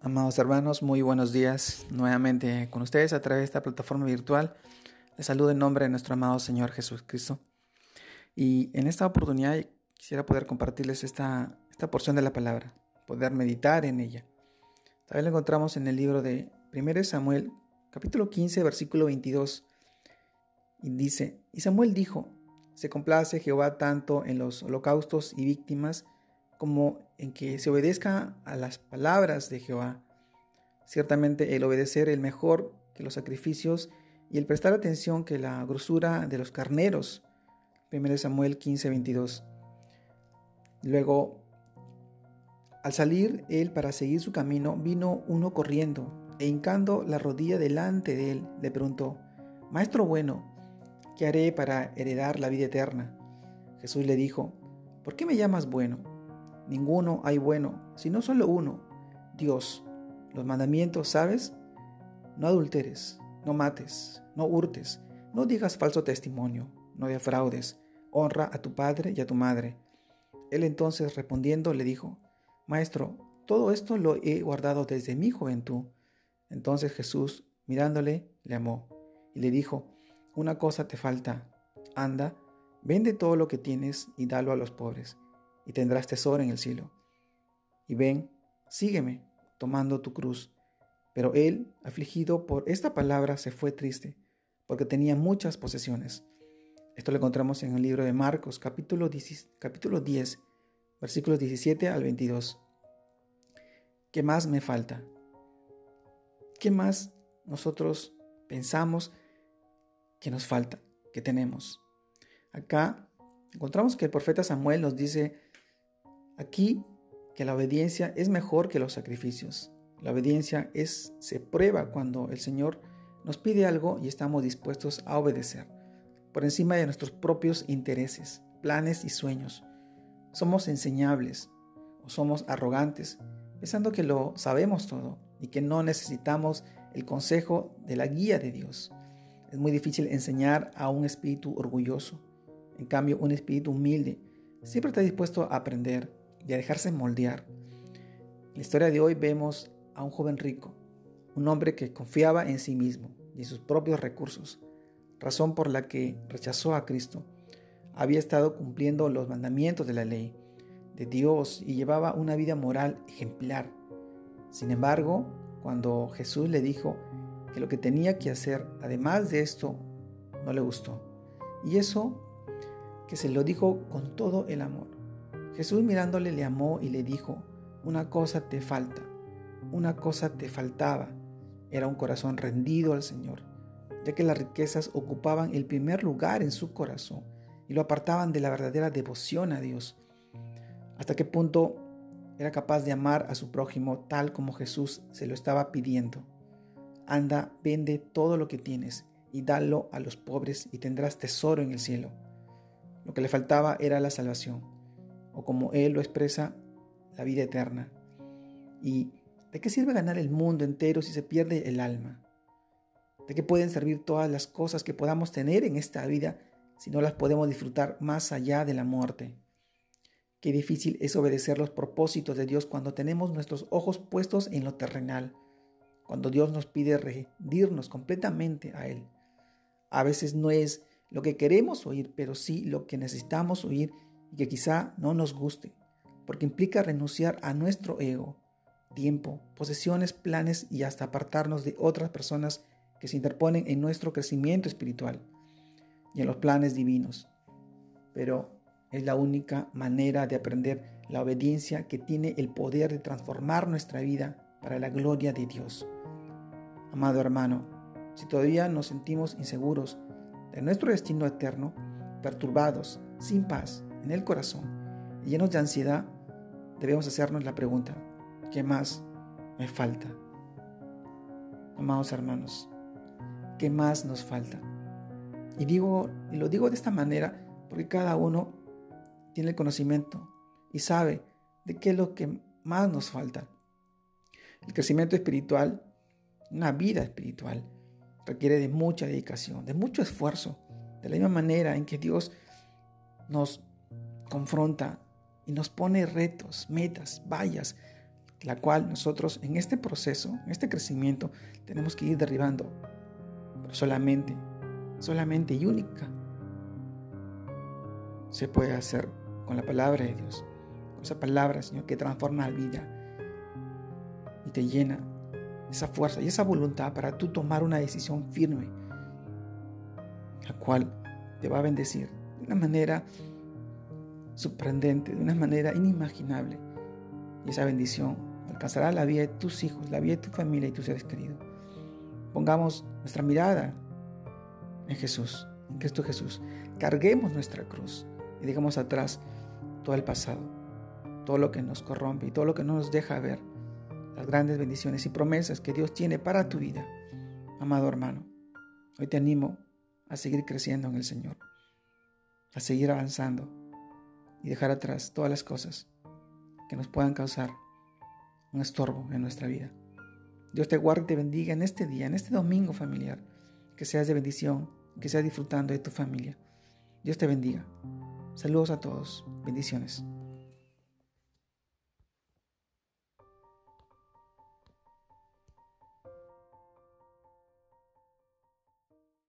Amados hermanos, muy buenos días nuevamente con ustedes a través de esta plataforma virtual. Les saludo en nombre de nuestro amado Señor Jesucristo. Y en esta oportunidad quisiera poder compartirles esta, esta porción de la palabra, poder meditar en ella. También la encontramos en el libro de 1 Samuel, capítulo 15, versículo 22. Y dice, y Samuel dijo, se complace Jehová tanto en los holocaustos y víctimas, como en que se obedezca a las palabras de Jehová. Ciertamente el obedecer es mejor que los sacrificios y el prestar atención que la grosura de los carneros. 1 Samuel 15, 22. Luego, al salir él para seguir su camino, vino uno corriendo e hincando la rodilla delante de él, le preguntó, Maestro bueno, ¿qué haré para heredar la vida eterna? Jesús le dijo, ¿por qué me llamas bueno? Ninguno hay bueno, sino solo uno, Dios. Los mandamientos, ¿sabes? No adulteres, no mates, no hurtes, no digas falso testimonio, no defraudes, honra a tu padre y a tu madre. Él entonces respondiendo le dijo, Maestro, todo esto lo he guardado desde mi juventud. Entonces Jesús, mirándole, le amó y le dijo, Una cosa te falta, anda, vende todo lo que tienes y dalo a los pobres y tendrás tesoro en el cielo. Y ven, sígueme, tomando tu cruz. Pero él, afligido por esta palabra, se fue triste, porque tenía muchas posesiones. Esto lo encontramos en el libro de Marcos, capítulo 10, capítulo 10 versículos 17 al 22. ¿Qué más me falta? ¿Qué más nosotros pensamos que nos falta, que tenemos? Acá encontramos que el profeta Samuel nos dice Aquí que la obediencia es mejor que los sacrificios. La obediencia es se prueba cuando el Señor nos pide algo y estamos dispuestos a obedecer, por encima de nuestros propios intereses, planes y sueños. Somos enseñables o somos arrogantes, pensando que lo sabemos todo y que no necesitamos el consejo de la guía de Dios. Es muy difícil enseñar a un espíritu orgulloso. En cambio, un espíritu humilde siempre está dispuesto a aprender, y a dejarse moldear. En la historia de hoy vemos a un joven rico, un hombre que confiaba en sí mismo y en sus propios recursos, razón por la que rechazó a Cristo. Había estado cumpliendo los mandamientos de la ley de Dios y llevaba una vida moral ejemplar. Sin embargo, cuando Jesús le dijo que lo que tenía que hacer, además de esto, no le gustó. Y eso que se lo dijo con todo el amor. Jesús mirándole le amó y le dijo, una cosa te falta, una cosa te faltaba. Era un corazón rendido al Señor, ya que las riquezas ocupaban el primer lugar en su corazón y lo apartaban de la verdadera devoción a Dios. ¿Hasta qué punto era capaz de amar a su prójimo tal como Jesús se lo estaba pidiendo? Anda, vende todo lo que tienes y dalo a los pobres y tendrás tesoro en el cielo. Lo que le faltaba era la salvación o como Él lo expresa, la vida eterna. ¿Y de qué sirve ganar el mundo entero si se pierde el alma? ¿De qué pueden servir todas las cosas que podamos tener en esta vida si no las podemos disfrutar más allá de la muerte? Qué difícil es obedecer los propósitos de Dios cuando tenemos nuestros ojos puestos en lo terrenal, cuando Dios nos pide rendirnos completamente a Él. A veces no es lo que queremos oír, pero sí lo que necesitamos oír y que quizá no nos guste, porque implica renunciar a nuestro ego, tiempo, posesiones, planes y hasta apartarnos de otras personas que se interponen en nuestro crecimiento espiritual y en los planes divinos. Pero es la única manera de aprender la obediencia que tiene el poder de transformar nuestra vida para la gloria de Dios. Amado hermano, si todavía nos sentimos inseguros de nuestro destino eterno, perturbados, sin paz, en el corazón llenos de ansiedad, debemos hacernos la pregunta, ¿qué más me falta? Amados hermanos, ¿qué más nos falta? Y digo, y lo digo de esta manera porque cada uno tiene el conocimiento y sabe de qué es lo que más nos falta. El crecimiento espiritual, una vida espiritual, requiere de mucha dedicación, de mucho esfuerzo, de la misma manera en que Dios nos confronta y nos pone retos, metas, vallas, la cual nosotros en este proceso, en este crecimiento, tenemos que ir derribando. Pero solamente, solamente y única se puede hacer con la palabra de Dios. Con esa palabra, Señor, que transforma la vida y te llena esa fuerza y esa voluntad para tú tomar una decisión firme, la cual te va a bendecir de una manera sorprendente, de una manera inimaginable. Y esa bendición alcanzará la vida de tus hijos, la vida de tu familia y tus seres queridos. Pongamos nuestra mirada en Jesús, en Cristo Jesús. Carguemos nuestra cruz y dejemos atrás todo el pasado, todo lo que nos corrompe y todo lo que no nos deja ver las grandes bendiciones y promesas que Dios tiene para tu vida. Amado hermano, hoy te animo a seguir creciendo en el Señor, a seguir avanzando y dejar atrás todas las cosas que nos puedan causar un estorbo en nuestra vida. Dios te guarde y te bendiga en este día, en este domingo familiar, que seas de bendición, que seas disfrutando de tu familia. Dios te bendiga. Saludos a todos. Bendiciones.